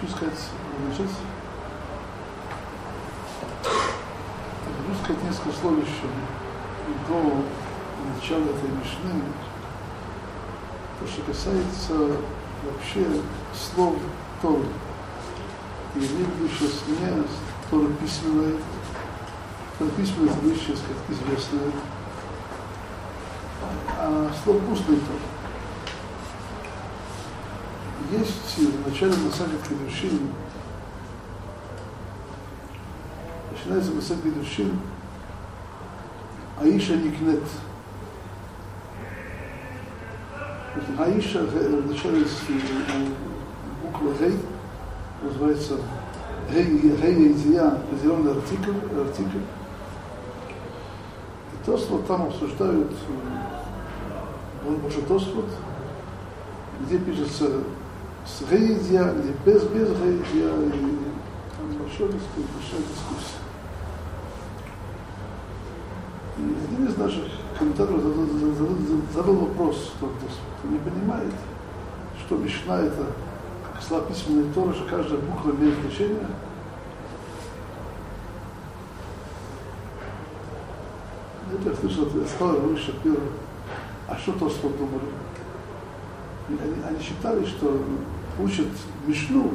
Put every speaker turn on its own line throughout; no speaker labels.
хочу сказать, начать, хочу сказать несколько слов еще до начала этой мишны, то, что касается вообще слов Торы. И имею в виду сейчас не Тора письменная, Тора письменная это как известная, а слово устное тоже. Есть в начале Масаха Кедушин, начинается Масаха Кедушин, Аиша Никнет. Аиша в начале буква Гей называется Гей Идия, определенный артикль, артикль. И то, что там обсуждают может Тосфот, где пишется с Гейдия, где без, без Гейдия, и там большой дискуссия, большая дискуссия. И один из наших комментаторов задал, задал, задал вопрос, кто, кто не понимает, что Мишна это как слова письменной Торы, что каждая буква имеет значение. Это я слышал, я сказал, Руи Шапира, а что Тосфот думали? Они, считали, что учат Мишну,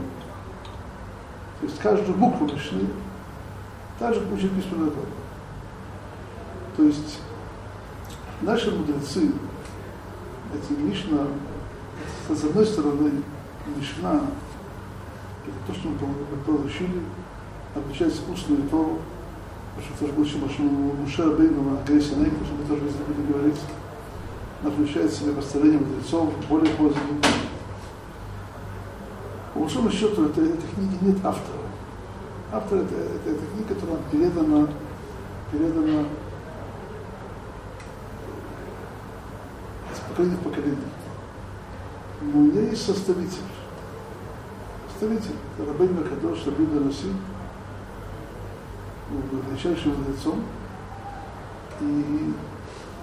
то есть каждую букву Мишны, так же учат письменную Тору. То есть наши мудрецы, эти Мишна, с одной стороны, Мишна, это то, что мы получили, отличается устную Тору, потому что тоже был еще Мушер Бейну, Грейси Нейку, что мы тоже не будем говорить, себя построение мудрецов, более поздние. По большому счету, это, этой книги нет автора. Автор это, это, это книга, которая передана, передана из поколения в поколение. Но у меня есть составитель. Составитель, это Рабейн Макадош, Руси, был величайшим мудрецом. И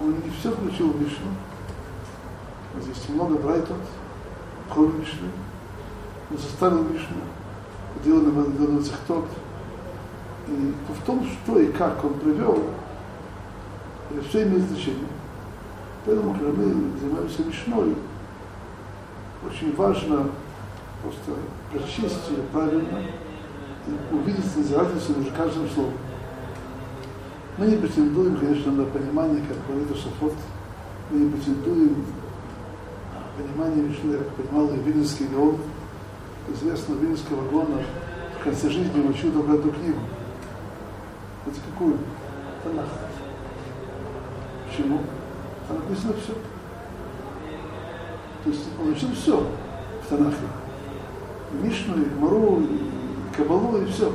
он не все включил в Мишну. Здесь много брайтот, кроме Мишны. Он составил Мишну, делал на цехтот. И в том, что и как он привел, все имеет значение. Поэтому, когда мы занимаемся Мишной, очень важно просто прочесть ее правильно и увидеть разницу между каждым словом. Мы не претендуем, конечно, на понимание, как говорит Шафот, мы не претендуем на понимание Мишны, как понимал и Вильнинский Геон. Известно, Вильнинского Геона в конце жизни учил только эту книгу. Это какую? Танах. Почему? Там написано все. То есть он учил все в Танахе. И Мишну, и Мару, и Кабалу, и все.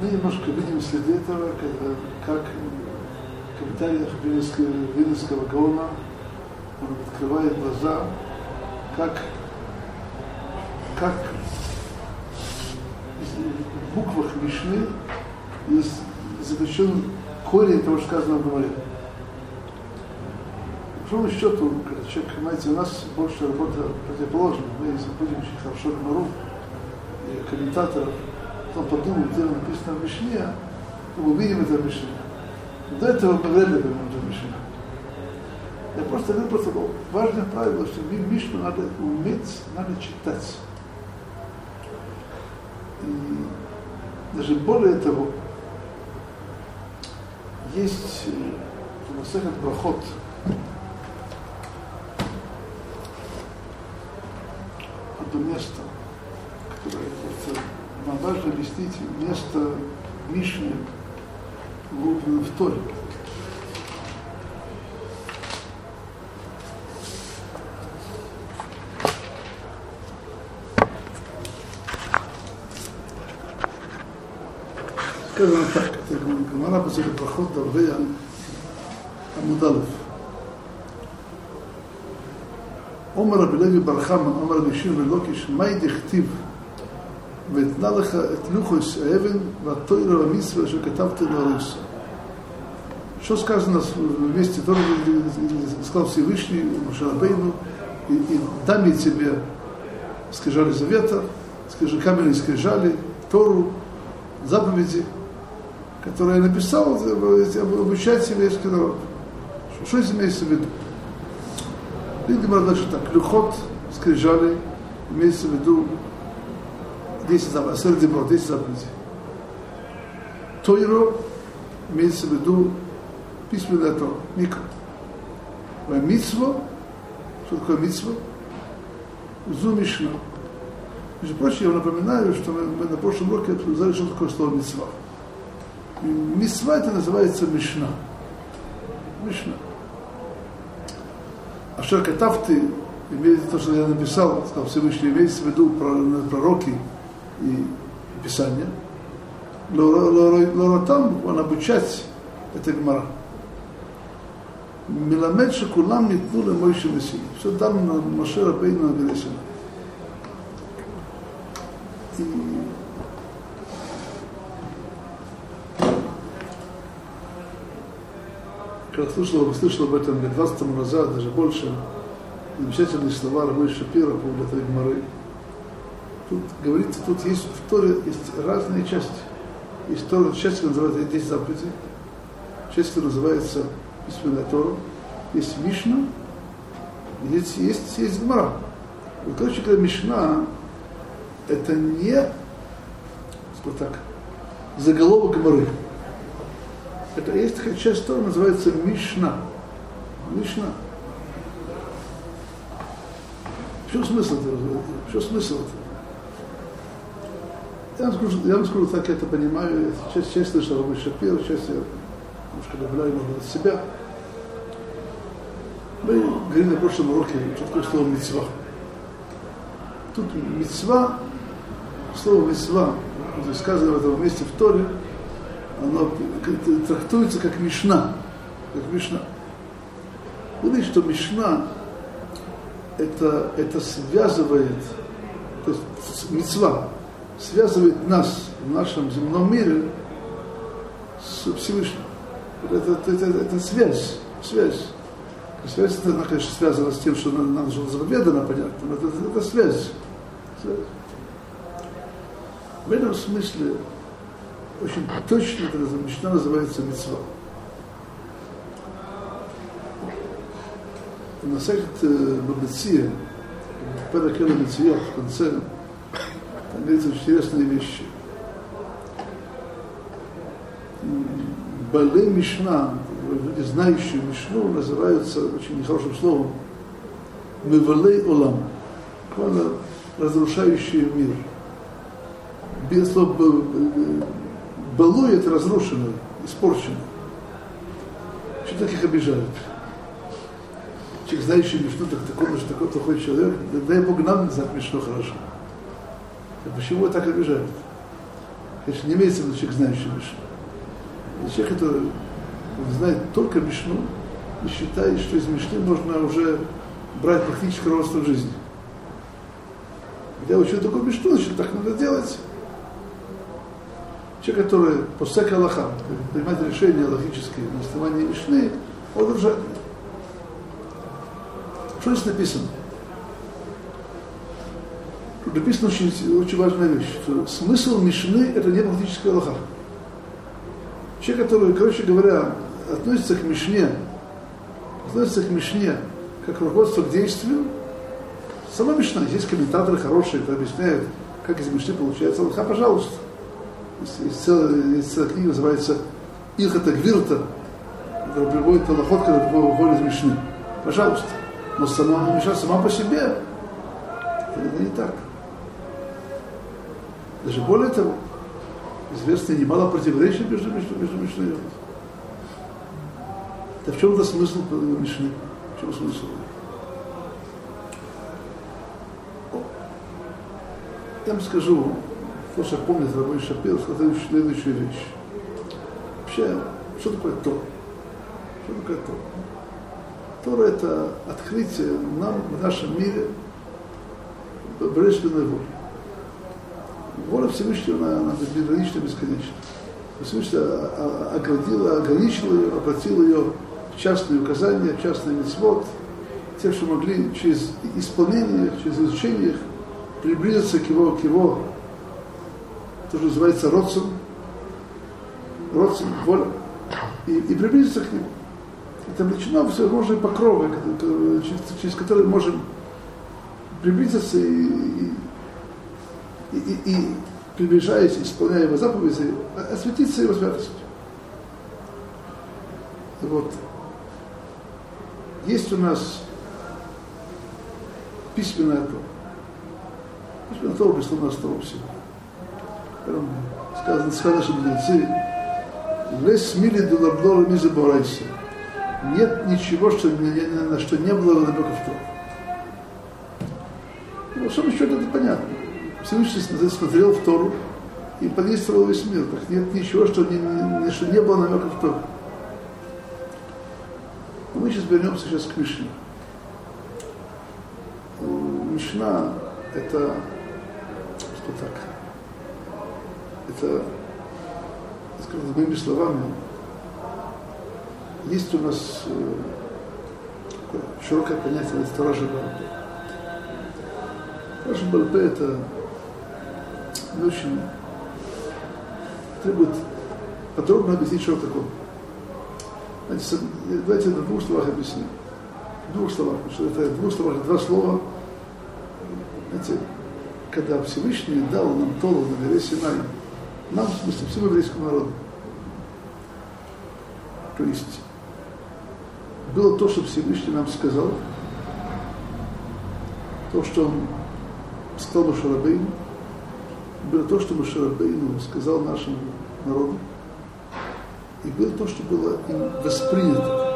мы немножко видим следы этого, когда, как комментариях Вильнинского, Вильнинского Гаона он открывает глаза, как, как в буквах Мишны заключен корень того, что сказано в Гамаре. По большому счету, когда человек, понимаете, у нас больше работа противоположна. Мы, будем очень хорошо Гамару и комментаторов, кто подумал, где написано в Мишне, мы увидим это в Мишне. До этого мы вряд ли поймем это в Мишне. Я просто говорю просто важное правило, что Мишну надо уметь, надо читать. И даже более того, есть Масахат Брахот одно место, которое нам важно объяснить место Мишны وبيفطر كذا نفكر كمان بس اللي باخد ضربية مضلف عمر بلاقي برخام من عمر بيشير بلوكش ما يدي ולוקיש, מאי דכתיב ואתנה לך את לוחוס האבן והתוירה והמצווה שכתבתי לאריסה. Что сказано в месте Тора, сказал Всевышний Мушарабейну, и, и дам я тебе скрижали завета, скажи, каменные скрижали, Тору, заповеди, которые я написал, обучать еврейский народ. Что здесь имеется в виду? Видимо, дальше так, люхот, скрижали, имеется в виду 10 заповедей, сэр Дебро, 10 заповедей. Тойро имеется в виду письменное Торо, Микро. Митсво, что такое митсво? Зу Мишна. Между прочим, я вам напоминаю, что мы, мы на прошлом уроке обсуждали, что такое слово митсва. Митсва это называется Мишна. Мишна. А что катавты, имеет то, что я написал, сказал Всевышний, имеется в виду пророки и Писание. Лоро там, он обучать это гмара. Миламед шакулам нитнули Мойши Мессии. Все там на Моше Рабейну на Гересина. И как слышал, слышал об этом лет 20 назад, даже больше, замечательные слова Рабы Шапира по поводу этой гмары. Тут говорится, тут есть в Торе есть разные части. Есть Тора, часть, которая называется 10 заповедей, часть, которая называется письменная Тора, есть Мишна, есть, есть, есть Гмара. Короче говоря, Мишна это не, скажем так, заголовок Гмары. Это есть такая часть Тора, называется Мишна. Мишна. В чем смысл этого? В чем смысл этого? Я вам скажу, я вам скажу так, я это понимаю. Часть, часть слышал Рабы Шапир, часть я немножко добавляю, может от себя. Мы говорили на прошлом уроке, что такое слово мецва. Тут мецва, слово мецва, сказано в этом месте в Торе, оно трактуется как мишна, как мишна. Вы что мишна это, это связывает, то есть мецва связывает нас в нашем земном мире с Всевышним. Это, это, это, это связь, связь. Связь она, конечно, связана с тем, что нам, нам же понятно, но это, это, это связь. В этом смысле очень точно эта мечта называется мецва. На сайте Бабеция, Педакела Меция в конце, говорится интересные вещи. Балей Мишна, люди, знающие Мишну, называются очень нехорошим словом Мевалей Олам, разрушающие мир. Без слова Балуй это разрушено, испорчено. Что таких обижают? Человек, знающий Мишну, так такой, что такой плохой человек, дай Бог нам знать Мишну хорошо. Почему так обижают? Конечно, не имеется в виду человек, знающий Мишну. Человек, который знает только Мишну и считает, что из Мишны можно уже брать практически руководство жизни. Я учу такую Мишну, значит, так надо делать. Человек, который после Аллаха принимает решения логические на основании Мишны, он уже... Что здесь написано? Тут написана очень, очень важная вещь, что смысл Мишны это не практическая Аллаха. Человек, который, короче говоря, относится к Мишне, относится к Мишне как руководство к действию, сама Мишна, есть комментаторы хорошие, которые объясняют, как из Мишны получается Аллаха, пожалуйста. Есть, есть, целая, есть целая книга, называется Илхата Гвирта, которая приводит Аллахот, который выходит из Мишны. Пожалуйста. Но сама Мишна сама по себе, это не так. Даже более того, известно немало противоречий между, между, между Мишной и Йомом. Да в чем это смысл Мишны? В чем смысл? Я вам скажу, то, что помнит Рабой Шапир, сказал следующую вещь. Вообще, что такое Тор? Что такое Тор? Тора – это открытие нам в нашем мире божественной воли. Воля Всевышнего, она, она безгранична, бесконечна. Всевышний оградил, ограничил ее, обратил ее в частные указания, в частный мецвод, тем, что могли через исполнение, через изучение их приблизиться к его, к его, то, что называется родцем, родцем, воля, и, и приблизиться к нему. Это облечено всевозможные покровы, через которые можем приблизиться и, и, и, и приближаясь, исполняя его заповеди, осветиться его святостью. Вот. Есть у нас письменная Тора. Письменная Тора прислана с того всего. Сказано, сказано, что мудрецы, лес мили дулабдора миза борайся. Нет ничего, что, на что не было намеков Тора. Ну, что еще. Всевышний смотрел в Тору и подействовал весь мир. Так нет ничего, что не, что не было намеков в Тору. Мы сейчас вернемся сейчас к Мишне. Мишна – это, что так, это, скажем, моими словами, есть у нас э, широкое понятие сторожа Балпе. Сторожа Балпе – это очень требует подробно объяснить, что такое. Знаете, давайте на двух словах объясню. В двух словах, что это в двух словах два слова. Знаете, когда Всевышний дал нам Тору на горе Синай, нам, в смысле, всему еврейскому народу. То есть, было то, что Всевышний нам сказал, то, что он сказал Машарабейну, было то, что Машарабейну сказал нашему народу, и было то, что было им воспринято.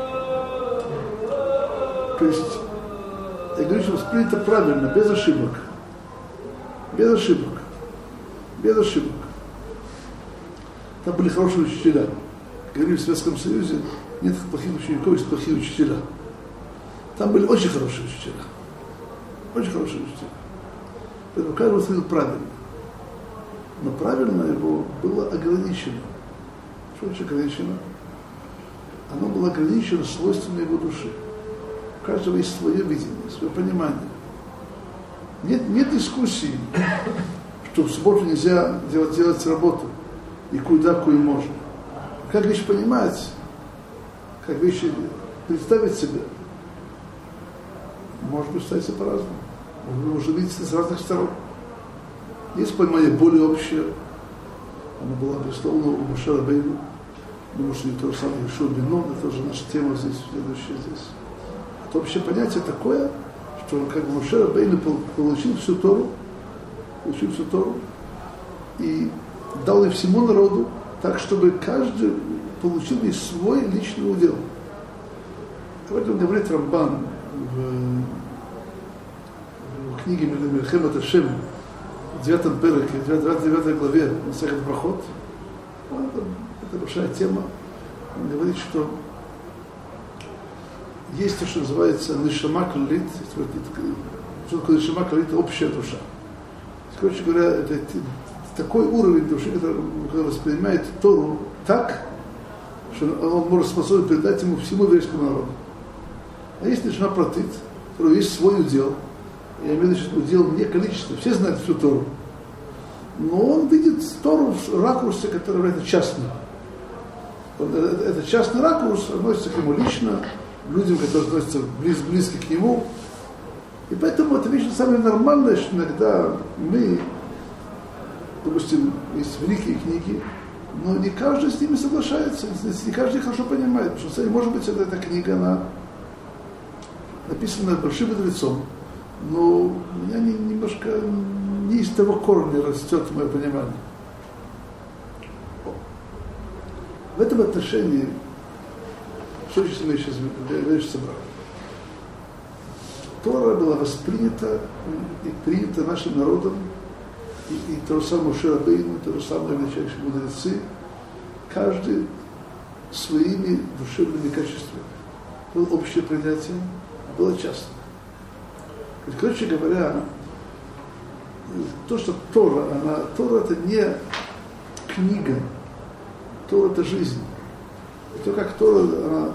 То есть, я говорю, что воспринято правильно, без ошибок. Без ошибок. Без ошибок. Там были хорошие учителя. Говорили в Советском Союзе, нет плохих учеников, есть плохие учителя. Там были очень хорошие учителя. Очень хорошие учителя. Поэтому каждый воспринял правильно. Но правильно его было ограничено. Что значит ограничено? Оно было ограничено свойствами его души. У каждого есть свое видение, свое понимание. Нет, нет дискуссии, что в субботу нельзя делать, делать работу, и куда, кое можно. Как вещь понимать, как вещи представить себе, может представиться по-разному. Можно видеть с разных сторон. Есть понимание более общее, оно было, безусловно, у Мушера Бейну, Думаю, что не то же самое Ишуа Бенон, это уже наша тема здесь, следующая здесь. Это общее понятие такое, что он как бы Мушера Бейну получил всю Тору, получил всю Тору, и дал и всему народу, так, чтобы каждый получил и свой личный удел. Об этом говорит Рамбан в, в книге Мельхем Аташем, 9 переке, 29 главе Масахат Брахот это большая тема. Он говорит, что есть то, что называется нишама клалит, что такое нишама клалит, общая душа. Короче говоря, это такой уровень души, который, который воспринимает Тору так, что он может способен передать ему всему еврейскому народу. А есть нишама протит, у которого есть свой удел, я имею в виду, что удел не количество, все знают всю Тору, но он видит Тору в ракурсе, который является частным. Этот частный ракурс относится к нему лично, людям, которые относятся близ, близко к нему. И поэтому это вещь самое нормальное, что иногда мы, допустим, есть великие книги, но не каждый с ними соглашается, не каждый хорошо понимает, потому что, может быть, эта книга, она написана большим мудрецом, но у меня не, немножко не из того корня растет мое понимание. В этом отношении, что сейчас мы сейчас вещь собрали? Тора была воспринята и принята нашим народом, и, и то же самое Ширабейну, то же самое величайшие мудрецы, каждый своими душевными качествами. Было общее принятие, было частное. Короче говоря, то, что Тора, она, Тора это не книга, Тора – это жизнь. То, как Тора она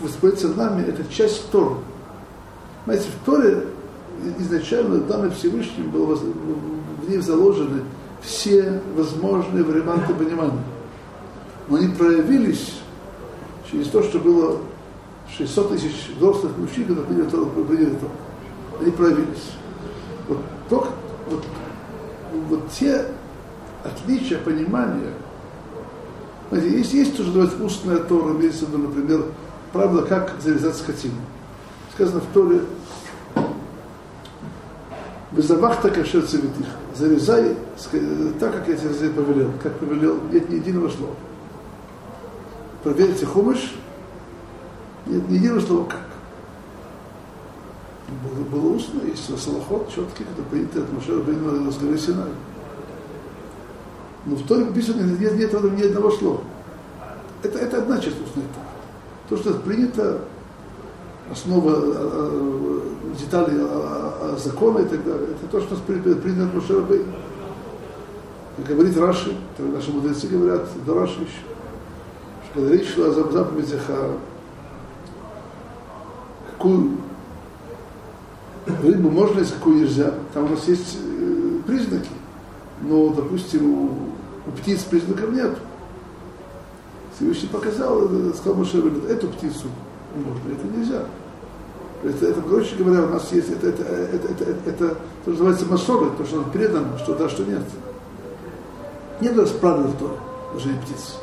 воспроизводится нами, это часть Тора. Знаете, в Торе изначально данный Всевышним был, в ней заложены все возможные варианты понимания. Но они проявились через то, что было 600 тысяч взрослых мужчин, которые приняли Тору. Они проявились. Вот, только, вот, вот те отличия понимания, знаете, есть, есть то, что называется устная Тора, имеется в виду, например, правда, как зарезать скотину. Сказано в Торе, Безавахта кашер цветих. Зарезай так, как я тебе повелел. Как повелел, нет ни единого слова. Проверьте хумыш, нет ни единого слова. Было, было устно, есть салахот четкий, который принят от Машера Бейна с горы Синай. Но в Торе написано, нет, нет в ни одного слова. Это, это одна часть устной. То, что принято, основа а, а, детали а, закона и так далее, это то, что принято от Машера Бейна. Говорит Раши, наши мудрецы говорят, до Раши еще, что когда речь шла о заповедях, какую рыбу можно есть, какую нельзя, там у нас есть э, признаки, но, допустим, у, у птиц признаков нет. Всевышний показал, э, сказал Моше, эту птицу можно, это нельзя. Это, это, короче говоря, у нас есть, это, это, это, это, это, это то, что называется масоры, то, что предано, что да, что нет. Нет расправы в том, даже птиц.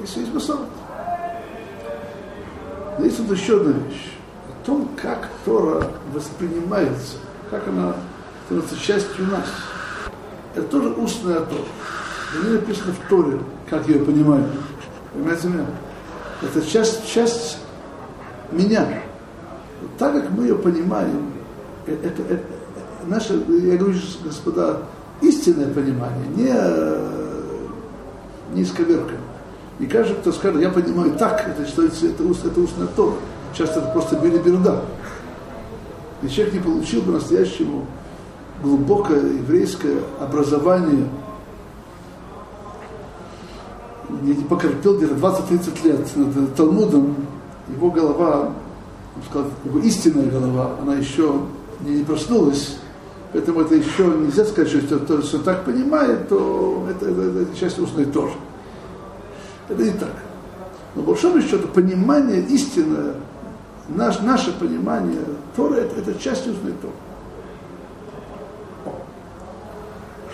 Если есть масоры. Но есть вот еще одна вещь. Том, как Тора воспринимается, как она становится частью нас. Это тоже устная Тора. Не написано в Торе, как я ее понимаю. Понимаете меня? Это часть, часть меня. Так как мы ее понимаем, э, это, это, наше, я говорю, господа, истинное понимание, не, не исковерканное. И каждый, кто скажет, я понимаю так, это считается, это, уст, это устная Тора. Часто это просто билиберда. И человек не получил по-настоящему глубокое еврейское образование, не покорпел где-то 20-30 лет над Талмудом, его голова, сказал, его истинная голова, она еще не, проснулась, поэтому это еще нельзя сказать, что кто так понимает, то это, это, это, часть устной тоже. Это не так. Но большому счету понимание истинное, наш, наше понимание Тора это, это часть устной Торы.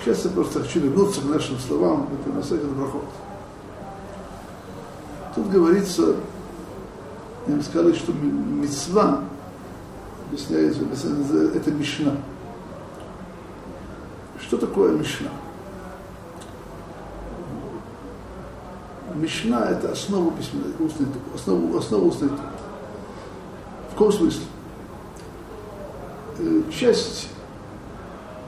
Сейчас я просто хочу вернуться к нашим словам, это на сайте проход. Тут говорится, им сказали, что мецва, объясняется, это мишна. Что такое мишна? Мишна – это основа письменной, устной, основа, основа устной В каком смысле? Э, часть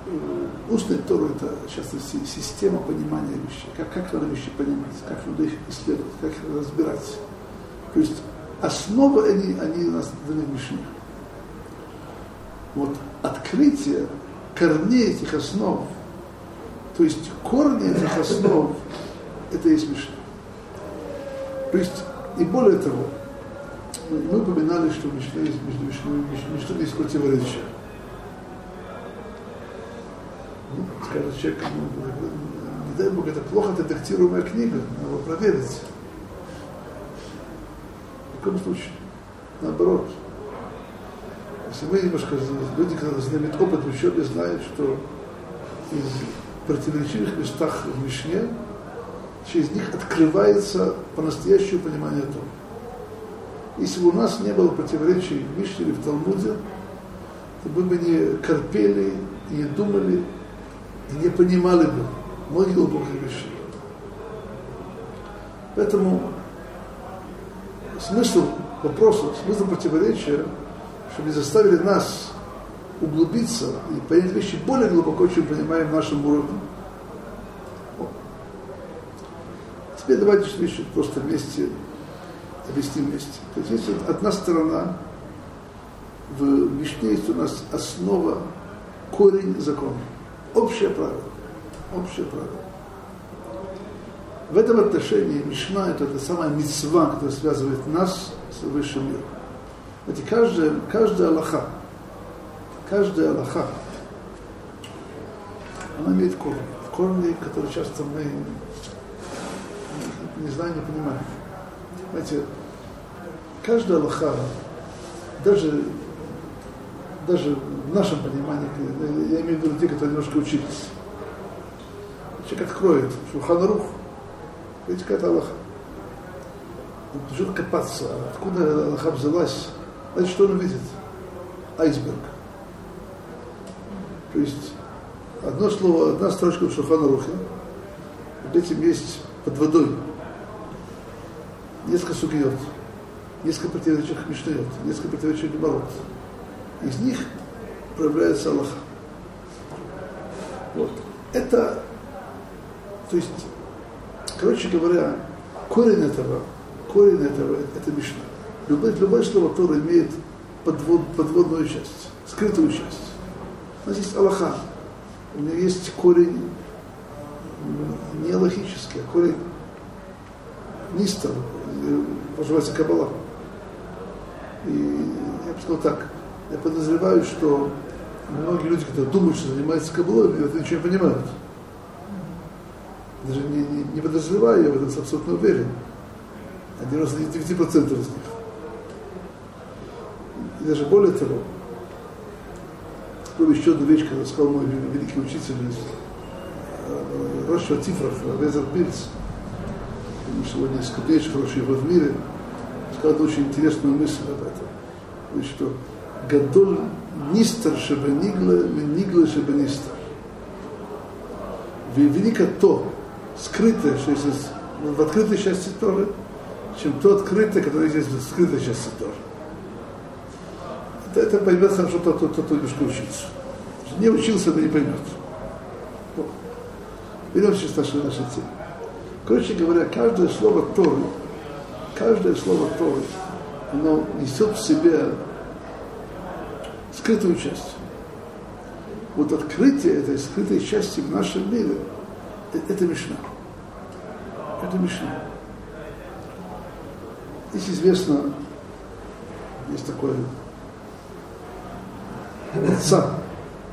э, устной Торы – это часто система понимания вещей. Как, как надо вещи понимать, как надо их исследовать, как их разбирать. То есть основы, они, они у нас даны в Мишне. Вот открытие корней этих основ, то есть корни этих основ, это есть Мишна. То есть, и более того, мы упоминали, что между Мишной, между есть противоречие. Ну, скажет человек, ну, не дай Бог, это плохо редактируемая книга, надо проверить. В каком случае? Наоборот. Если мы немножко, люди, которые знают опыт в учебе, знают, что из противоречивых местах в Мишне через них открывается по-настоящему понимание Торы. Если бы у нас не было противоречий в Мишне или в Талмуде, то мы бы не корпели, не думали, и не понимали бы многие глубокие вещи. Поэтому смысл вопроса, смысл противоречия, чтобы заставили нас углубиться и понять вещи более глубоко, чем понимаем в нашем уровне. Теперь давайте еще просто вместе объясним вместе. То есть есть одна сторона, в Мишне есть у нас основа, корень закона. Общее правило. Общее правило. В этом отношении Мишна это та самая мецва, которая связывает нас с высшим миром. Знаете, каждая, каждая Аллаха, каждая Аллаха, она имеет корни. Корни, которые часто мы не знаем, не понимаем. Знаете, каждая Аллаха, даже, даже в нашем понимании, я имею в виду те, которые немножко учились, человек откроет Шуханарух, видите, какая-то Аллаха. Он начнет копаться, откуда Аллаха взялась, значит, что он видит? Айсберг. То есть одно слово, одна строчка в Шуханарухе, под этим есть под водой несколько сугиот, несколько противоречивых мишнает, несколько противоречивых геморрот. Из них проявляется Аллах. Вот. Это, то есть, короче говоря, корень этого, корень этого, это Мишна. Любое, любое слово Тора имеет подвод, подводную часть, скрытую часть. У нас есть Аллаха, у нее есть корень не логический, а корень нистер, называется Кабала. И я бы сказал так, я подозреваю, что многие люди, которые думают, что занимаются Кабалой, это ничего не понимают. Даже не, не, не подозреваю, я в этом абсолютно уверен. 99% из них. И даже более того, был еще одна вещь, когда сказал мой великий учитель из э, Роша Тифров, Резер Пильц, сегодня из крупнейших хороших в мире, сказал очень интересную мысль об этом. Значит, что Гадоль Нистер Шебенигла, Нигла Шебенистер. Велико то, скрытое, что есть в открытой части Торы, чем то открытое, которое есть в скрытой части Торы. Это, это поймет хорошо тот, кто, немножко учится. Не учился, но не поймет. Вот. Вернемся к нашей, нашей теме. Короче говоря, каждое слово Торы, каждое слово Торы, оно несет в себе скрытую часть. Вот открытие этой скрытой части в нашем мире, это, это Мишна. Это Мишна. Здесь известно, есть такое отца,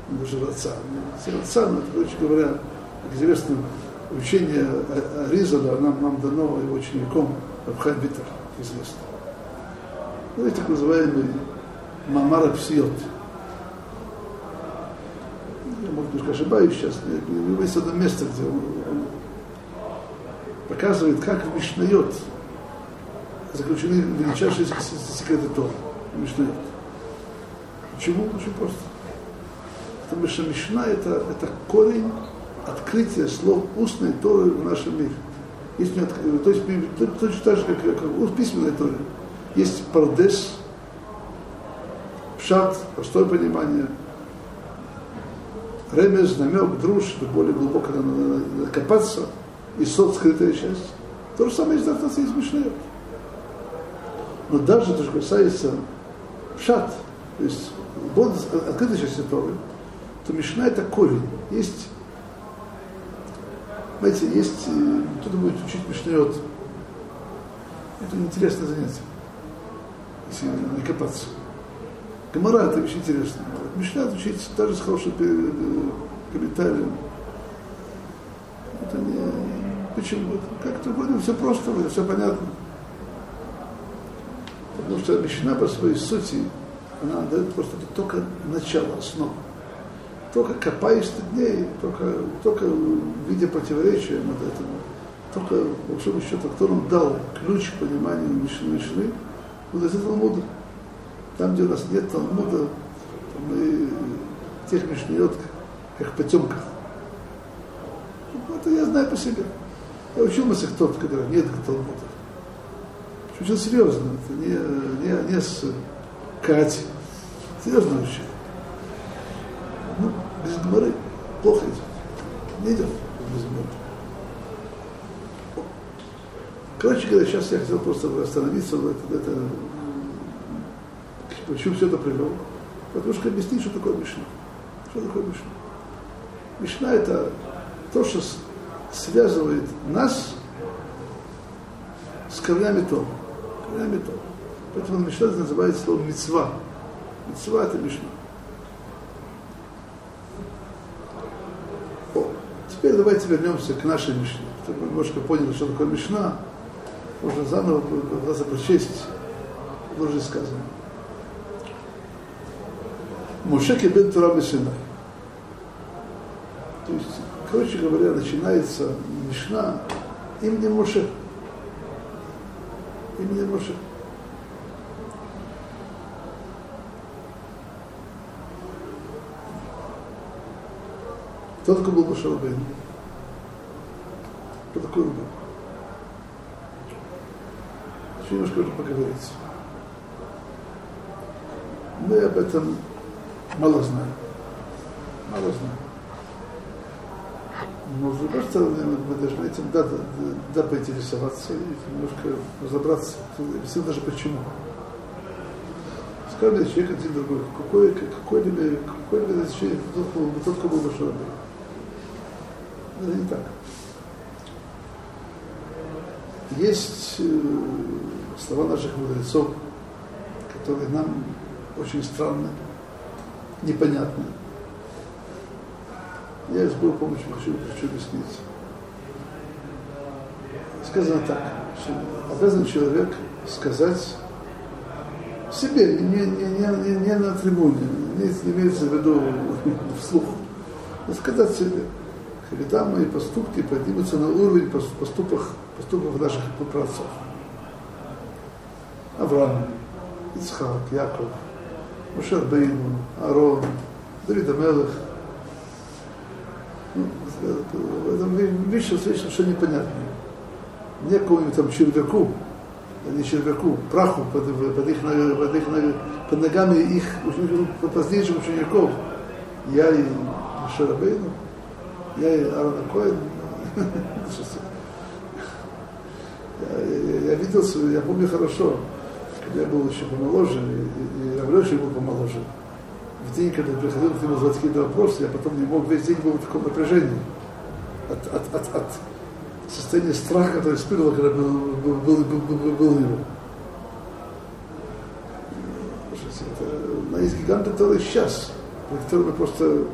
даже отца. Отца, но, короче говоря, как известно, учение Ризала нам, нам дано его учеником Абхай Битер, известно. Ну, это так называемый Мамара Псиот. Я, может быть, ошибаюсь сейчас, но есть одно место, где он, он показывает, как в Мишнайот заключены величайшие секреты Тора. Мишнайот. Почему? Очень просто. Потому что Мишна это, это корень открытия слов устной Торы в нашем мире. Есть, то есть точно так же, как, как письменной Торе. Есть пардес, пшат, простое понимание, ремес, намек, друж, более глубоко надо, копаться, и сот скрытая часть. То же самое есть из Мишнеет. Но даже то, что касается пшат, то есть открытой части Торы, то Мишна это корень. Есть знаете, есть, э, кто-то будет учить Мишнайот. Это интересное занятие, если не копаться. Гамара это очень интересно. Мишнайот учить даже с хорошим э, комментарием. Это не... Почему? Как-то вроде все просто, все понятно. Потому что Мишна по своей сути, она дает просто только начало, основу только копаешь ты дней, только, только видя противоречия над этим, только, по большому счету, кто нам дал ключ к пониманию Мишны Мишны, вот это Талмуда. Там, где у нас нет Талмуда, мы тех Мишнает, как потемках. Это я знаю по себе. Я учил тот, когда нет Талмуда. Учил серьезно, это не, не, не с Кати. Серьезно учил. Без гморы плохо идет. Не идет без гморы. Короче говоря, сейчас я хотел просто остановиться в это, это почему все это привел. Потому что объяснить, что такое Мишна. Что такое Мишна? Мишна это то, что связывает нас с корнями Тома. Корнями Тома. Поэтому Мишна называется словом мецва. Мецва это Мишна. Теперь давайте вернемся к нашей Мишне. Чтобы немножко поняли, что такое Мишна, можно заново попытаться прочесть, что сказано. Моше кибен Тура Синай. То есть, короче говоря, начинается Мишна именем Моше. Именем Моше. Кто такой был Моше Рабейн? Кто такой он был? Еще поговорить. Мы об этом мало знаем. Мало знаем. Но с другой стороны, мы должны этим да, да, да поинтересоваться и немножко разобраться. Объяснить даже почему. Скажем, человек один другой, какой, какой какой ли человек, тот, кто был Башарабей. Это не так. Есть э, слова наших мудрецов, которые нам очень странны, непонятны. Я с Богом помощью хочу, хочу объяснить. Сказано так, что обязан человек сказать себе, не, не, не, не, на трибуне, не, имеется в виду вслух, но сказать себе, когда мои поступки поднимутся на уровень поступок, поступков наших праотцов. Авраам, Ицхак, Яков, Мушер Бейну, Арон, Давид Амелах. Ну, это вещь достаточно что непонятное. Не какому-нибудь там червяку, а не червяку, праху под, под, их, под, их, под ногами их позднейших учеников. Я и Мушер Бейну, я и Аарон Коэн, я, я, я видел, я помню хорошо, когда я был еще помоложе, и, и был помоложе. В день, когда приходил к нему задавать какие-то вопросы, я потом не мог, весь день был в таком напряжении. От, от, от, от состояния страха, которое испытывал, когда был, был, был, был, был, был его. Это, есть гиганты, которые сейчас, мы просто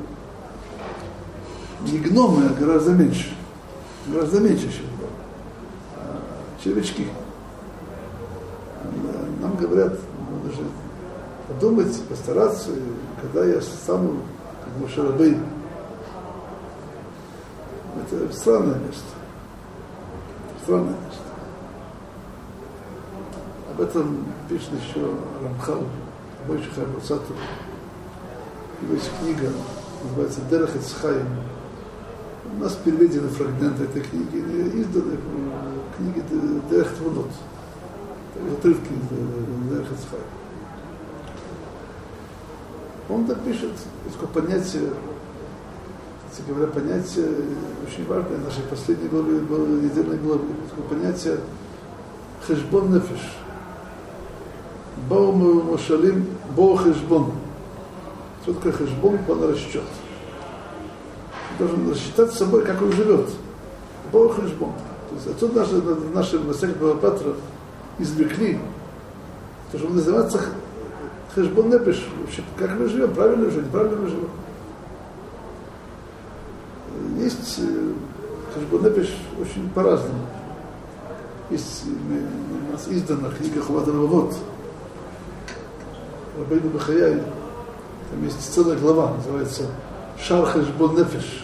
не гномы, а гораздо меньше. Гораздо меньше, чем а, червячки. Нам говорят, нужно подумать, постараться, когда я стану как Мушарабей. Это странное место. Странное место. Об этом пишет еще Рамхал, Мойши Хайбацату. Его есть книга, называется Дерех Ицхайм, у нас переведены фрагменты этой книги, изданы книги Дерех Твунот, отрывки из Ицхай. Он так пишет, такое понятие, кстати говоря, понятие очень важное в нашей последней главе, недельной главе, такое понятие хешбон нефиш. Бау Мушалим, Бо хешбон. Что такое хешбон? План расчет должен рассчитать с собой, как он живет. Бог Хешбон. То есть отсюда наши, наши Масек Патра извлекли, то, что называется Хешбон Непиш, вообще, как мы живем, правильно мы живем, неправильно мы живем. Есть э, Хешбон Непиш очень по-разному. Есть у нас издана книга Хватана Вот, Рабейну Бахаяй, там есть целая глава, называется Шар Хешбон Нефиш.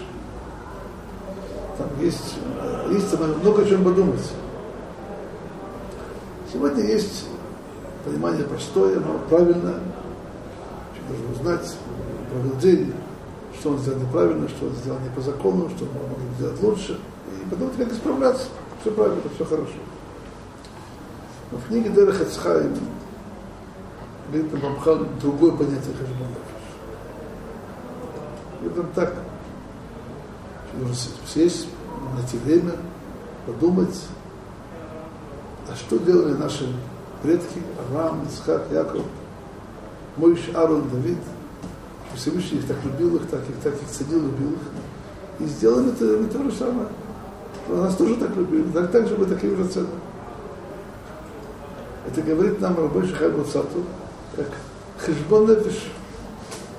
Там есть, есть много о чем подумать. Сегодня есть понимание простое, но правильное. Нужно узнать, провел день, что он сделал неправильно, что он сделал не по закону, что он мог сделать лучше. И подумать, как исправляться. Все правильно, все хорошо. Но в книге Дера Хацхайм говорит нам Рамхал другое понятие Хашбана. Говорит так, нужно сесть, найти время, подумать, а что делали наши предки, Авраам, Исхак, Яков, Мойш, Аарон, Давид, Всевышний их так любил их, так их, так их ценил, любил их. И сделали это, мы то же самое. Нас тоже так любили, так, так же мы такие же цены. Это говорит нам Рабой Шахай Бацату, как Хешбон Нефиш.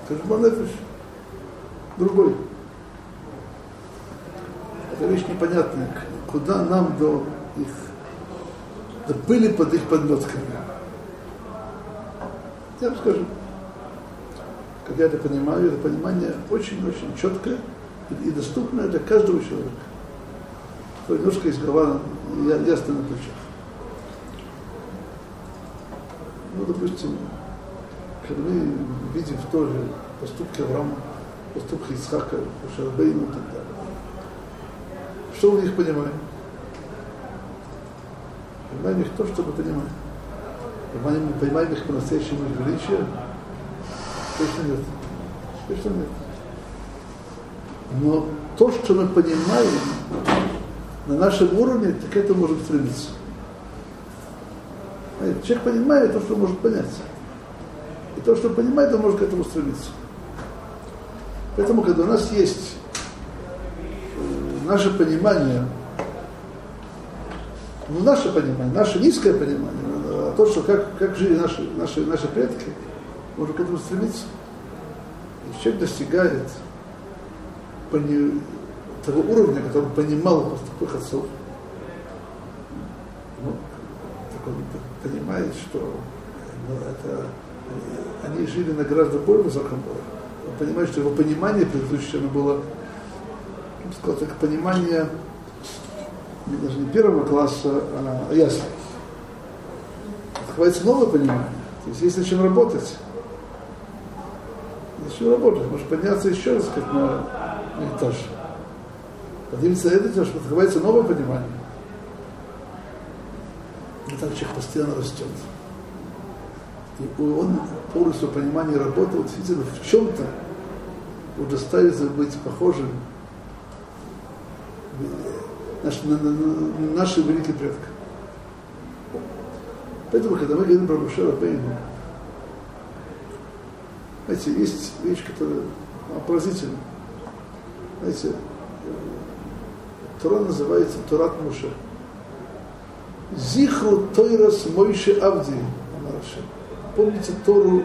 Хешбон Нефиш. Другой. это вещь непонятная. Куда нам до их, до пыли под их подметками? Я вам скажу. Как я это понимаю, это понимание очень-очень четкое и доступное для каждого человека. То немножко из голова ясно на плечах. Ну, допустим, когда мы видим тоже поступки Авраама, поступки Исхака, Шарбейна и так далее. Что в них понимаем? Понимаем их то, что мы понимаем. Понимаем, понимаем их по-настоящему величие? Точно нет. Точно нет. Но то, что мы понимаем на нашем уровне, так это можем стремиться. Человек понимает то, что может понять. И то, что понимает, он может к этому стремиться. Поэтому, когда у нас есть э, наше понимание, ну, наше понимание, наше низкое понимание, а то, что как, как жили наши, наши, наши предки, можно к этому стремиться. И человек достигает пони, того уровня, который понимал поступок отцов, ну, так он понимает, что ну, это, они жили на гораздо более высоком уровне понимает, что его понимание предыдущее оно было, сказать так, понимание даже не первого класса, а, ясно. Открывается новое понимание. То есть есть над чем работать. Над чем работать. Может подняться еще раз, как на этаж. Поднимется этот этаж, открывается новое понимание. И так человек постоянно растет. И он полностью понимание работы, вот действительно в чем-то удостоится быть похожим наш, на, на, на наши великие предки. Поэтому, когда мы говорим про Мушера Пейну, знаете, есть вещь, которая поразительна. Знаете, Тора называется Турат Муше. Зихру Тойрас Мойши Авди, Амарашем помните Тору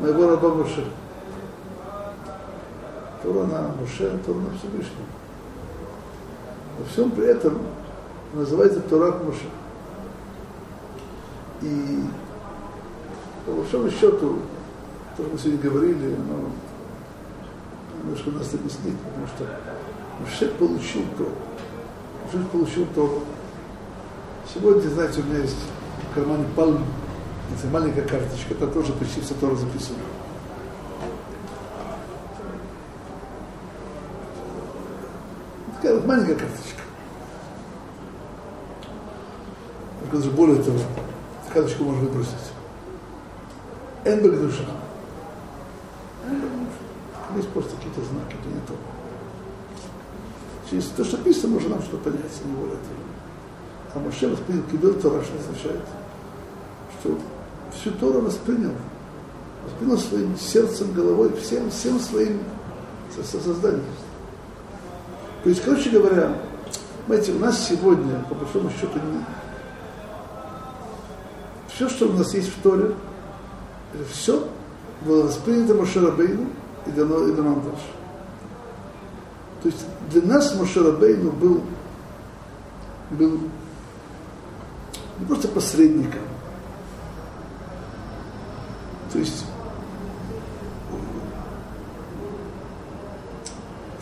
моего раба Муше. Тора на Муше, Тора на Всевышнем. Во всем при этом называется Тора Муше. И по большому счету, то, что мы сегодня говорили, оно немножко нас объяснит, потому что Муше получил Тору. Муше получил Тору. Сегодня, знаете, у меня есть в кармане пальм это маленькая карточка, это тоже почти все Тора записано. Такая вот маленькая карточка. Даже более того, карточку можно выбросить. Энбель душа. Есть просто какие-то знаки, это не то. Через то, что писано, можно нам что понять, не более того. А Моше воспринял кибел Тора, что означает, что всю Тору воспринял. Воспринял своим сердцем, головой, всем, всем своим созданием. То есть, короче говоря, знаете, у нас сегодня, по большому счету, не... все, что у нас есть в Торе, все было воспринято Мошерабейну и дано, и дано нам дальше. То есть для нас Мошерабейну был, был не просто посредником, то есть,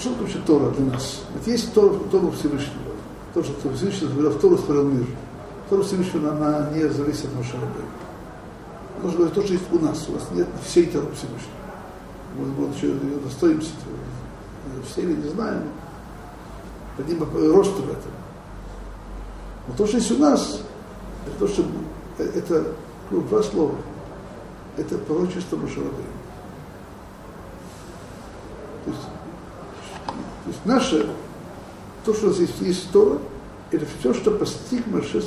что такое Тора для нас? Вот есть Тора, Тора Всевышнего. То, что Всевышний в Тору створил мир. Тора Всевышнего, она не зависит от нашего Рабы. Можно говорить то, что есть у нас. У нас нет всей Торы Всевышнего. Мы, мы еще ее достоимся. Все или не знаем. Подним росту в этом. Но то, что есть у нас, это то, что это ну, два слова – это пророчество Машарабейна. То есть, то есть наше, то, что здесь есть Тора, это все, что постиг Маше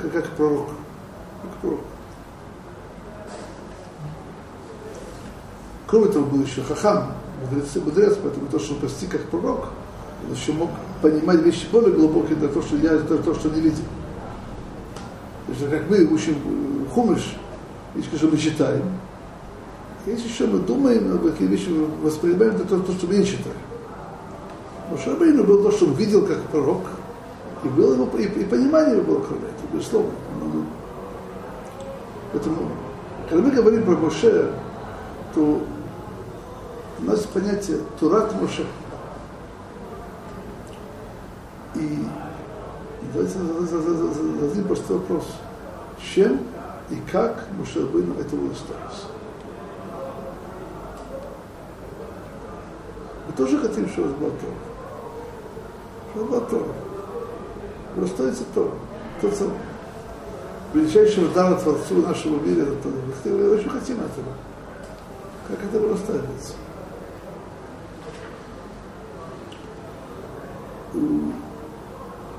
как, как пророк. Как пророк. Кроме того, был еще Хахам, мудрец, мудрец, поэтому то, что он постиг как пророк, он еще мог понимать вещи более глубокие, для того, что я, для того, что не видел. То есть, как мы учим хумыш, вещи, что мы читаем. Есть еще мы думаем, какие вещи мы воспринимаем, это то, то что мы не читаем. Мушарабейну был то, что он видел как пророк, и было его, и, и понимание было кроме этого, безусловно. Поэтому, когда мы говорим про Моше, то у нас понятие Турат Моше. И давайте зададим простой вопрос. Чем и как Моше Рабейну этого удостоился? Мы тоже хотим, чтобы это было Тора. Была Тора. Удостоится Тора. Тот самый величайшего дара Творцу нашего мира, это Тора. Мы очень хотим этого. Как это вырастается?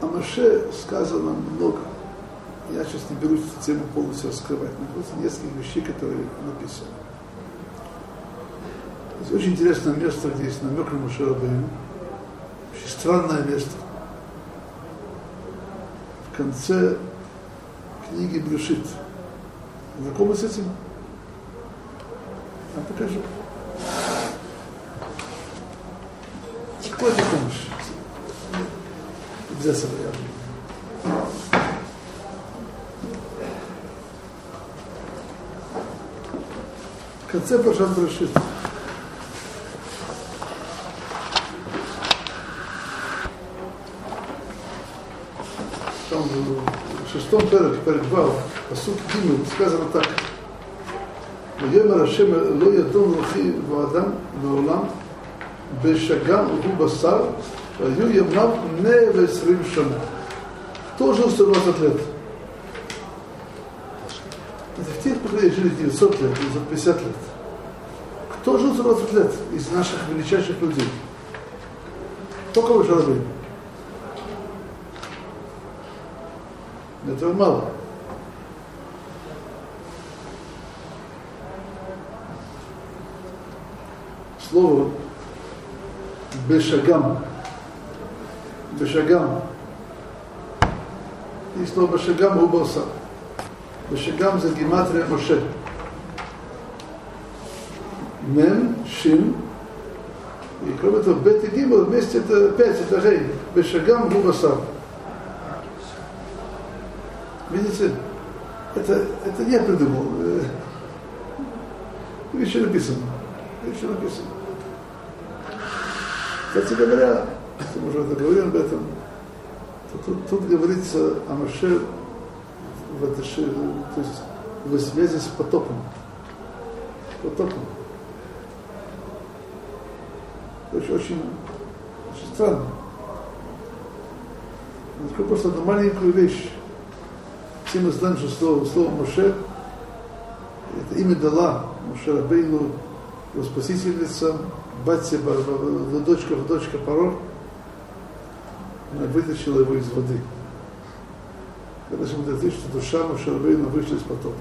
О Маше сказано много. Я сейчас не берусь эту тему полностью раскрывать, но просто несколько вещей, которые написаны. Очень интересное место, где есть намек на Маше Рабейну. Очень странное место. В конце книги Брюшит. Знакомы с этим? Я покажу. Какой-то помощь. Взять собой В конце Пашат Брашит. шестом перек, перек Вал, посуд Гимл, сказано так. ויאמר השם לא ידון רוחי באדם לעולם בשגם הוא בשר והיו ימיו מאה ועשרים שנה. Тоже 120 лет. В тех поколениях жили 900 лет, 950 лет. Кто жил 120 лет из наших величайших людей? Только вы Рабин. Этого мало. слово бешагам. Бешагам. И слово бешагам у боса. Бешагам за гематрия Моше. Мем, Шим, и кроме того, Бет и Гимл вместе это пять этажей. Бешагам Губасар. Видите? Это, это я придумал. Еще написано. Еще написано. Кстати говоря, если мы уже договорим об этом, то тут, тут говорится о Маше в это, то есть в связи с потопом. Потопом. Очень, очень, очень странно. Скажу просто одну маленькую вещь. Все мы знаем, что слово, слово Моше, это имя дала Моше Рабейну, его спасительница, Батсеба, дочка, дочка Паро, она вытащила его из воды. Когда же мы что душа Мушарбейна вышла из потопа.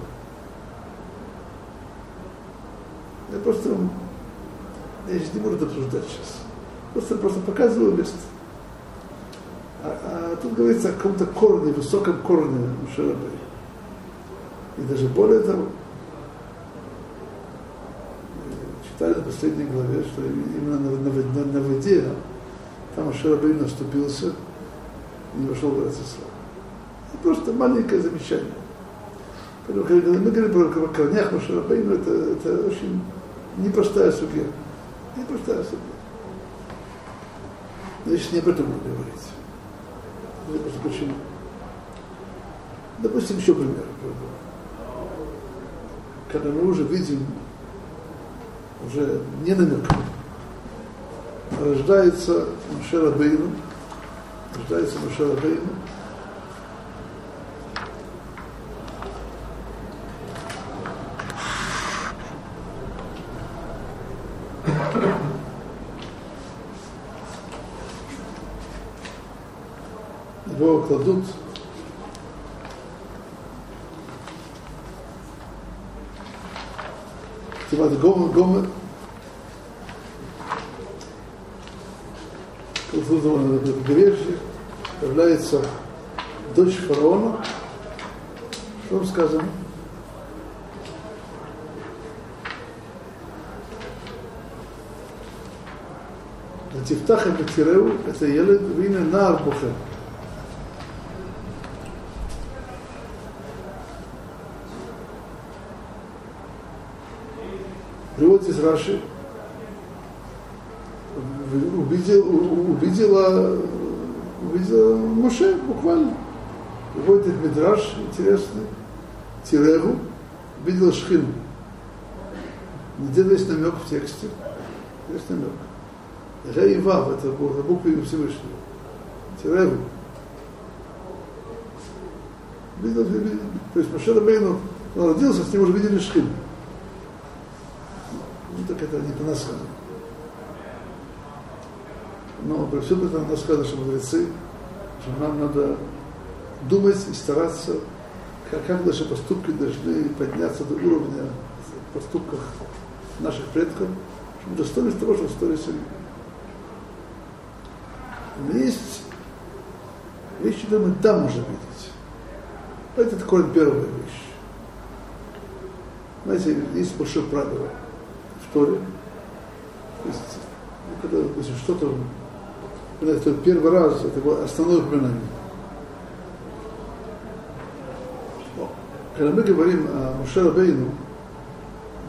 Я просто, я же не буду обсуждать сейчас. Просто, просто показываю место. А, а тут говорится о каком-то корне, высоком корне Мушарбейна. И даже более того, читали на последней главе, что именно на, на, на, на воде там Ашарабейн наступился и не вошел в Израиль. Просто маленькое замечание. Поэтому, когда мы говорим про корнях Машарабейну, это, это очень непростая судья. Непростая судья. Сейчас не об этом буду говорить. Почему. Допустим, еще пример. Когда мы уже видим уже не намек. Рождается Мушера Бейну, рождается Мушера Бейну, кладут Тимат Гомер, Гомер, как вызвано на побережье, является дочь фараона, что вам сказано? Тифтаха Батиреу, это Елед Вина Нарбухем. Раши, увидел, увидела, увидела Моше буквально. Приводит Мидраш интересный, Тирегу, видела Шхину. Где-то есть намек в тексте. Есть намек. Ре и Вав, это буквы имя Всевышнего. Тирегу. Видел, то есть Машер Бейну, он родился, с ним уже видели Шхин. Ну так это не по нас сказано. Но при всем этом нас сказано, что мудрецы, что нам надо думать и стараться, как, как наши поступки должны подняться до уровня поступков наших предков, чтобы достойны того, что стоили сегодня. Но есть вещи, которые мы там можем видеть. Это такое первая вещь. Знаете, есть большое правило в Торе. То есть, ну, когда, допустим, что-то, когда это первый раз, это было основное упоминание. Когда мы говорим о Муше Рабейну,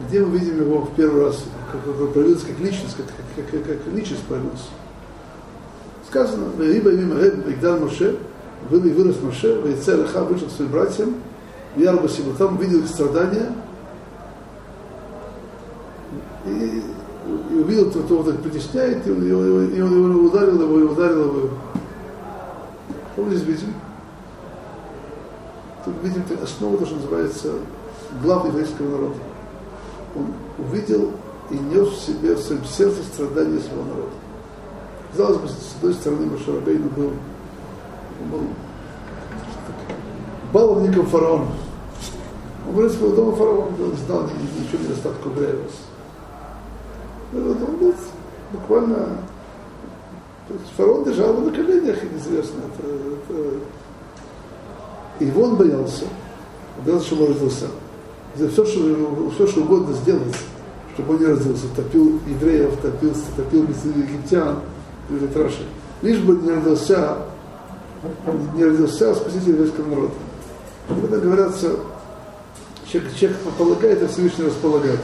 где мы видим его в первый раз, как он проявился как личность, как, как, как, как личность проявился. Сказано, «Ваиба имя Рэб Мигдал Моше, был и вырос Моше, Ваице Леха вышел к своим братьям, в Ярбасиму, там видел их страдания, и, и увидел, кто его так притесняет, и он, и он, и он его ударил, его и ударил его. Что мы здесь видим? Тут видим основу, то, что называется главный еврейского народа он увидел и нес в себе в своем сердце страдания своего народа. Казалось бы, с одной стороны, Машарабейну был, был баловником фараона. Он вырос в дома фараона, он знал ничего недостатка Гревес. Буквально... То есть фараон держал его на коленях, известно. Это, это... Его он боялся. Он боялся, что он родился все, что, все, что угодно сделать, чтобы он не родился, топил евреев, топил, топил египтян, говорит Раша. Лишь бы не родился, не родился спаситель еврейского народа. Когда говорятся, человек, человек полагает, а Всевышний располагает.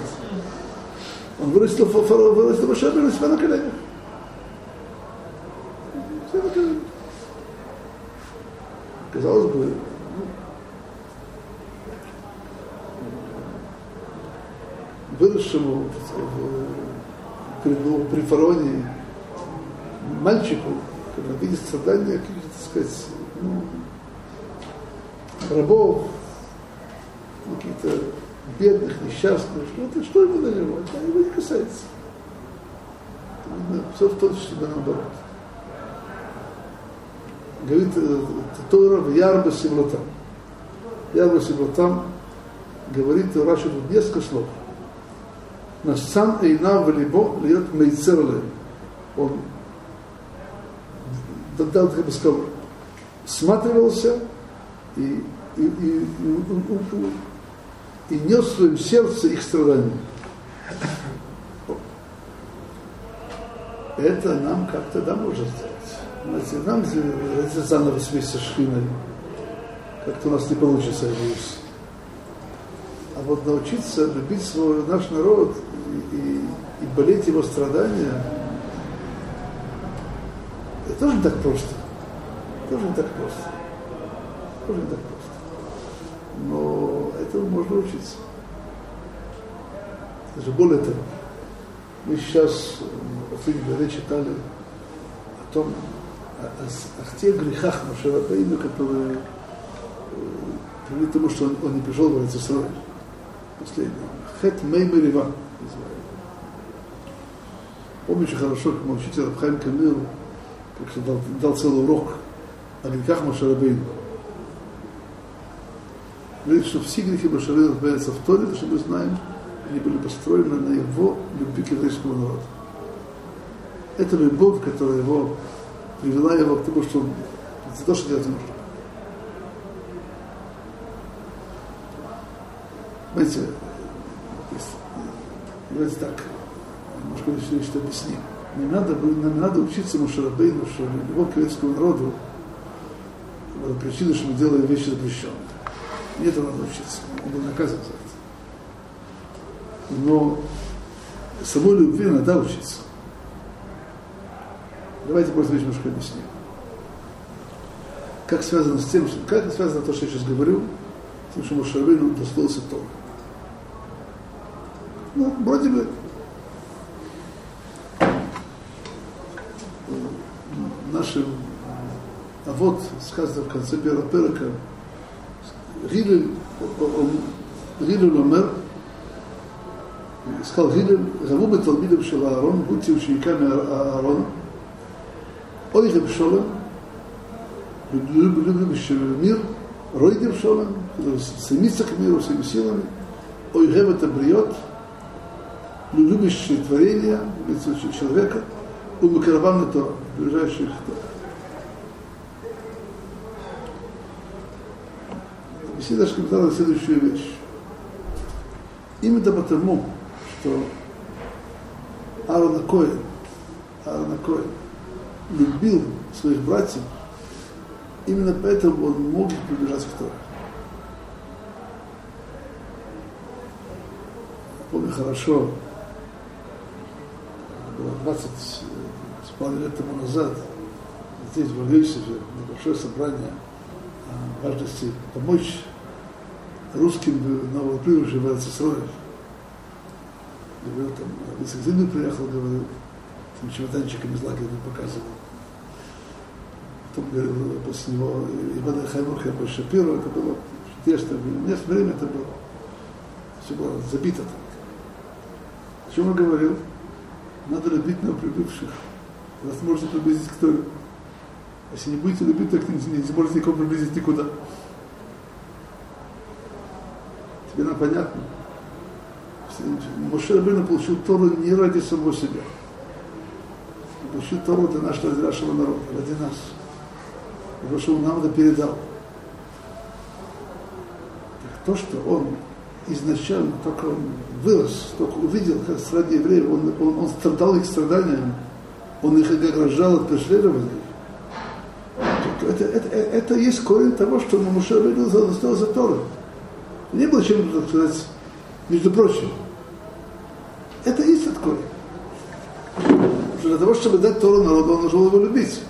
Он вырастил фараона, вырастил Машаба, на себя на коленях. Все на коленях. Казалось бы, выросшему при, ну, при фараоне мальчику, когда видит страдания каких-то, так сказать, ну, рабов, каких-то бедных, несчастных, что-то, что ему на него, это его не касается. Все в точности да наоборот. Говорит э, Тора в Ярба Севлатам. Ярба Севлатам говорит Раша тут несколько слов Эйна в Либо льет Мейцерле. Он дал, как бы сказал, всматривался и, и, и, и, и нес в своем сердце их страдания. Это нам как-то да может сделать. Нам родиться заново вместе с Шхиной. Как-то у нас не получится, я. А вот научиться любить свой наш народ и, и, и болеть его страдания, это тоже не так просто. Тоже не так просто. Тоже не так просто. Но этому можно учиться. Даже более того, мы сейчас в последнем году читали о том, о, о, о тех грехах Машарабейну, которые э, привели к тому, что он, он не пришел в Израиль последний. Хет Меймерива называется. Помню очень хорошо, как мой учитель Абхайм Камил как дал, дал целый урок о грехах Машарабейну. Говорит, что все грехи Машарабейну разбираются в Торе, что мы знаем, они были построены на его любви к еврейскому народу. Это любовь, которая его привела его к тому, что он за то, что делать нужно. Знаете, давайте так, немножко еще что объясним. Не надо, нам надо учиться Мушарабейну, что его к еврейскому народу была причина, что мы делаем вещи запрещенные. Это надо учиться. Он был наказан за это. Но самой любви надо учиться. Давайте просто немножко объясним. Как связано с тем, что, как связано то, что я сейчас говорю, с тем, что Мушарабейну дословился Тора. Ну, вроде бы нашим а вот сказано в конце первого перека, Гилель, Гилель умер, сказал Гилель, Гаву בתלמידים של אהרון, будьте учениками Аарона, ой רב шолем, любим мир, ройдер шолем, стремиться к миру всеми силами, ой рев это бриот, любящие творения, человека, умыкарван это ближайших Сидаш сказал следующую вещь. Именно потому, что Аарон Коэн, Аарон Коэн любил своих братьев, именно поэтому он мог приближаться к Торе. Помню хорошо, было 20 с половиной лет тому назад, здесь в Ильичеве, небольшое собрание важности помочь русским новоприбывшим в Ацисроя. Говорил, там, Вицегзину приехал, говорил, там чемоданчиками из лагеря показывал. Потом говорил после него Ивана Хаймур Хаймур Шапиру, это было. У меня время это было. Все было забито так. О чем он говорил? Надо любить новоприбывших. Вас можно приблизить к Торе. Если не будете любить, так не, не сможете никого приблизить никуда. Теперь нам понятно. Моше Рабина получил Тору не ради самого себя. Получил Тору для нашего, для нашего народа, ради нас. Потому что он нам это передал. Так то, что он изначально только он вырос, только увидел, как среди евреев, он, он, он страдал их страданиями, он их ограждал от преследования. Это, это, это, это есть корень того, что Муше Рабина сделал за Тору. Не было чем-то, так сказать, между прочим. Это есть такое. Что для того, чтобы дать Тору народу, он должен его любить.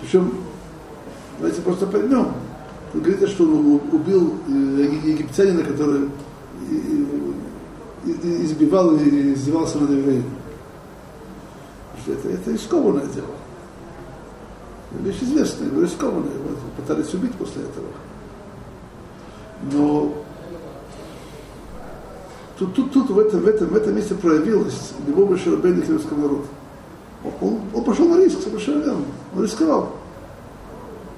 Причем, давайте просто поймем. Вы говорите, что он убил э, египтянина, который избивал и издевался над евреем. Это, это рискованное дело. Вещь известная, но рискованная. Пытались убить после этого. Но тут, тут, тут в, этом, в, этом, в этом месте проявилась любовь Шарабейна к еврейскому народу. Он, он, пошел на риск, совершенно верно. Он рисковал.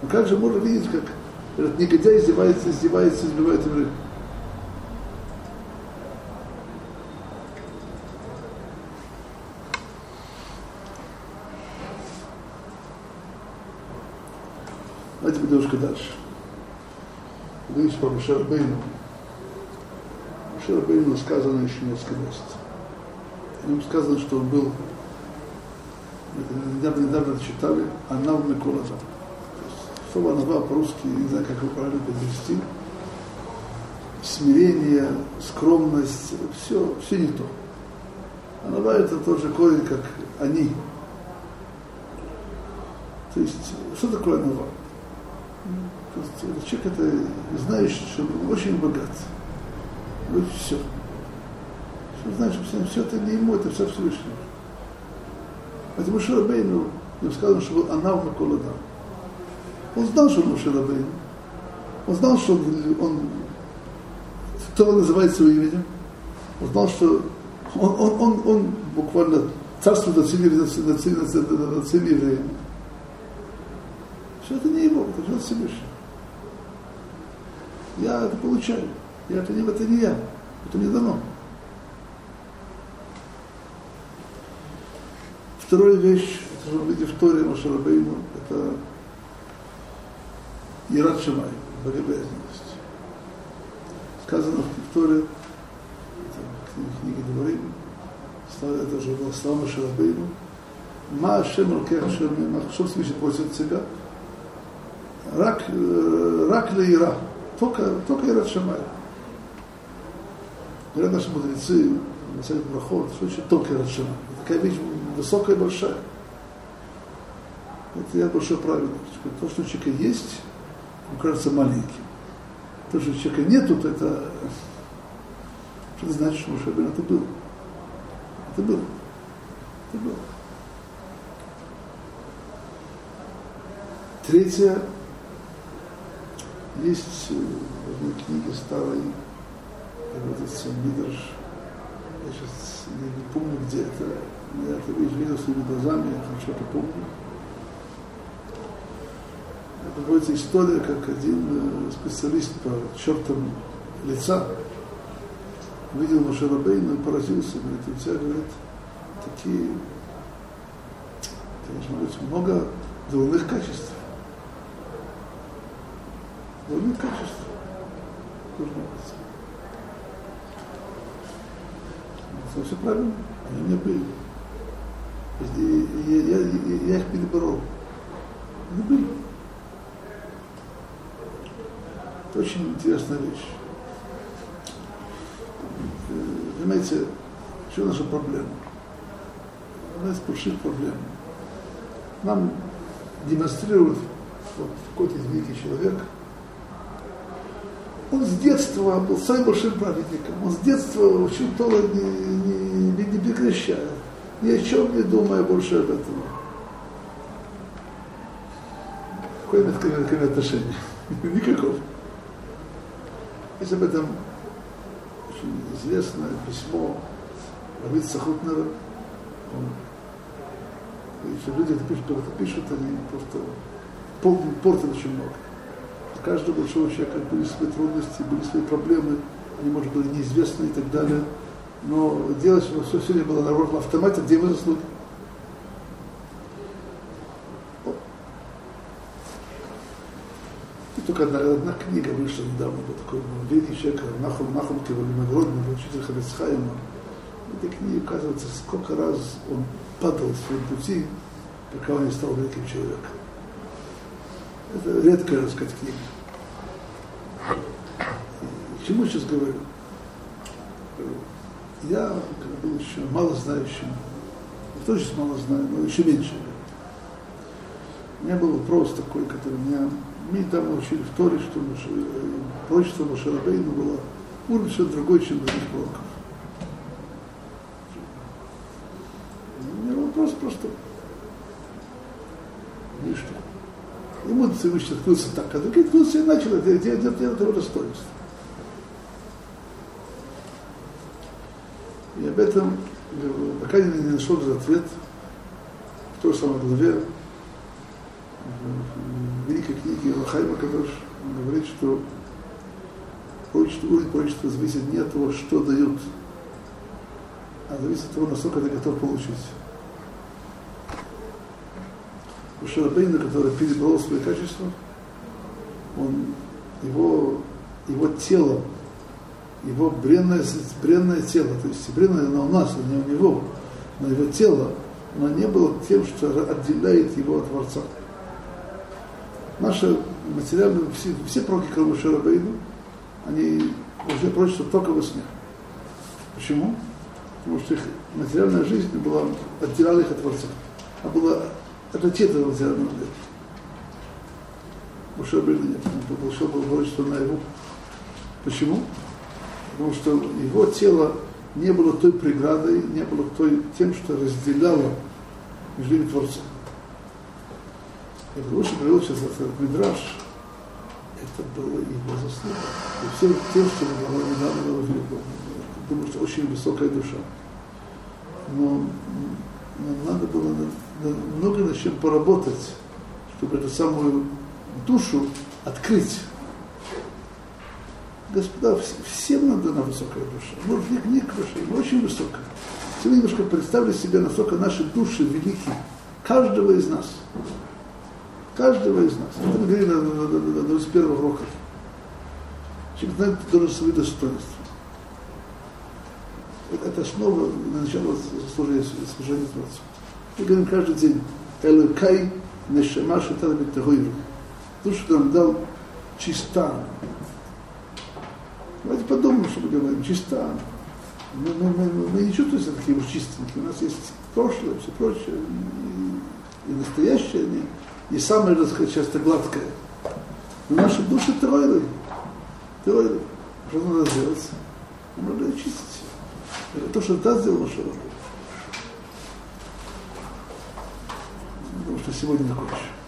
Но как же можно видеть, как этот негодяй издевается, издевается, избивает евреев? Давайте немножко дальше говорить про Мушарбейну. Мушарбейну сказано еще несколько мест. О нем сказано, что он был, недавно, недавно читали, Анав Миколаза. Слово Анава по-русски, не знаю, как его правильно перевести. Смирение, скромность, все, все не то. Анава это тоже корень, как они. То есть, что такое Анава? Есть человек это знающий, что он очень богат. Вот все. Что знаешь, что все это не ему, это все Всевышнему. Поэтому Шарабейну, ему сказано, что был Анав Маколадам. Он знал, что он Шарабейну. Он знал, что он, он кто называет своим именем. Он знал, что он, он, он, он буквально царствует над всеми, над, над, над, над всеми евреями. Все это не его, это живет Всевышний. Я это получаю. Я это не, это не я. Это мне дано. Вторая вещь, это же вы видите в Торе Машарабейну, это Ират Шамай, богобоязненность. Сказано в Торе, это в книге Дворим, это уже было слава Шарабейну, Ма Ашем Рукех Ашем что Всевышний просит себя? Рак, э, рак ли ира, только, только Ират Шамай. Говорят наши мудрецы, Масалит Брахот, что значит только Ират Шамай? Такая вещь высокая и большая. Это я большой праведник. То, что у человека есть, он кажется маленьким. То, что у человека нету, то это что это значит, что Мушабин это был. Это было. Это было. Третье, есть в одной книге старой, этот Мидрш, я сейчас не, не помню, где это, я это видел своими глазами, я хорошо это помню. Приводится история, как один специалист по чертам лица увидел Машарабейна и поразился, говорит, у тебя, говорит, такие, конечно, говорит, много дурных качеств. Дурных качеств. Должно быть. Это все правильно. Они у меня были. Я, я, я, я их переборол. Они были. Это очень интересная вещь. Понимаете, что наша проблема? Одна из больших проблем. Нам демонстрирует вот какой-то великий человек, он с детства был самым большим праведником. Он с детства учил Тора не, не, не, прекращая. Ни о чем не думая больше об этом. Какое имеет к этому отношение? Никакого. Есть об этом очень известное письмо Равица Хутнера. Он, если люди это пишут, это пишут, они просто портят очень много. У каждого большого человека были свои трудности, были свои проблемы, они, может быть, неизвестны и так далее. Но делать, что все сегодня было на автомате, где его заслуги? только одна, одна книга вышла недавно, был такой великий человек, Нахум, Нахум Кивалимагродный, был учитель Хабецхайма. В этой книге указывается, сколько раз он падал в своем пути, пока он не стал великим человеком. Редкая, так сказать, книга. И чему сейчас говорю? Я, был еще мало знающим, тоже сейчас мало знаю, но еще меньше. У меня был вопрос такой, который меня мы там учили в Торе, что пророчество Машарабейна было уровень все другой, чем других пророков. У меня вопрос просто. Ну и что? Ему Всевышний открылся так, другие открылся и начал это делать, делать, его достоинство. И об этом пока не нашел ответ в той самой главе, в великой книге Лахайма Кадош говорит, что уровень пророчества зависит не от того, что дают, а зависит от того, насколько ты готов получить. У Шарабейна, который перебрал свои качества, он, его, его тело, его бренное, бренное тело, то есть бренное оно у нас, а не у него, но его тело, оно не было тем, что отделяет его от Творца. Наши материальные, все, все пророки, кроме Шарабейну, они уже прочатся только во сне. Почему? Потому что их материальная жизнь была, отделяла их от Творца. А была отличительная материальная жизнь. У Шарабейна нет. Он получил было пророчество на его. Почему? Потому что его тело не было той преградой, не было той, тем, что разделяло между ними Творцом. И лучше привел сейчас этот Мидраш, это было его заслуга. И всем тем, что было недавно велико. Думаю, что очень высокая душа. Но, но надо было много над чем поработать, чтобы эту самую душу открыть. Господа, всем нам дана высокая душа. Может, не, не душа, но очень высокая. Все немножко представили себе, насколько наши души велики. Каждого из нас. Каждого из нас. Это мы говорили на, на, на, на 21 уроках. Человек знает должен свои достоинства. Это, это основа начала служения, служения Творцу. Мы говорим каждый день, Элукай Нешама Шатар Бетагойру. Душу нам дал чиста. Давайте подумаем, что мы говорим, чиста. Мы, мы, мы, мы не чувствуем себя такими уж чистенькими. У нас есть прошлое, все прочее, и, и настоящее, не, не самое, так сказать, часто гладкое. Но наши души троили. Троили. Что надо сделать? Надо очистить. Это то, что та сделала Шарабу. Потому что сегодня закончим.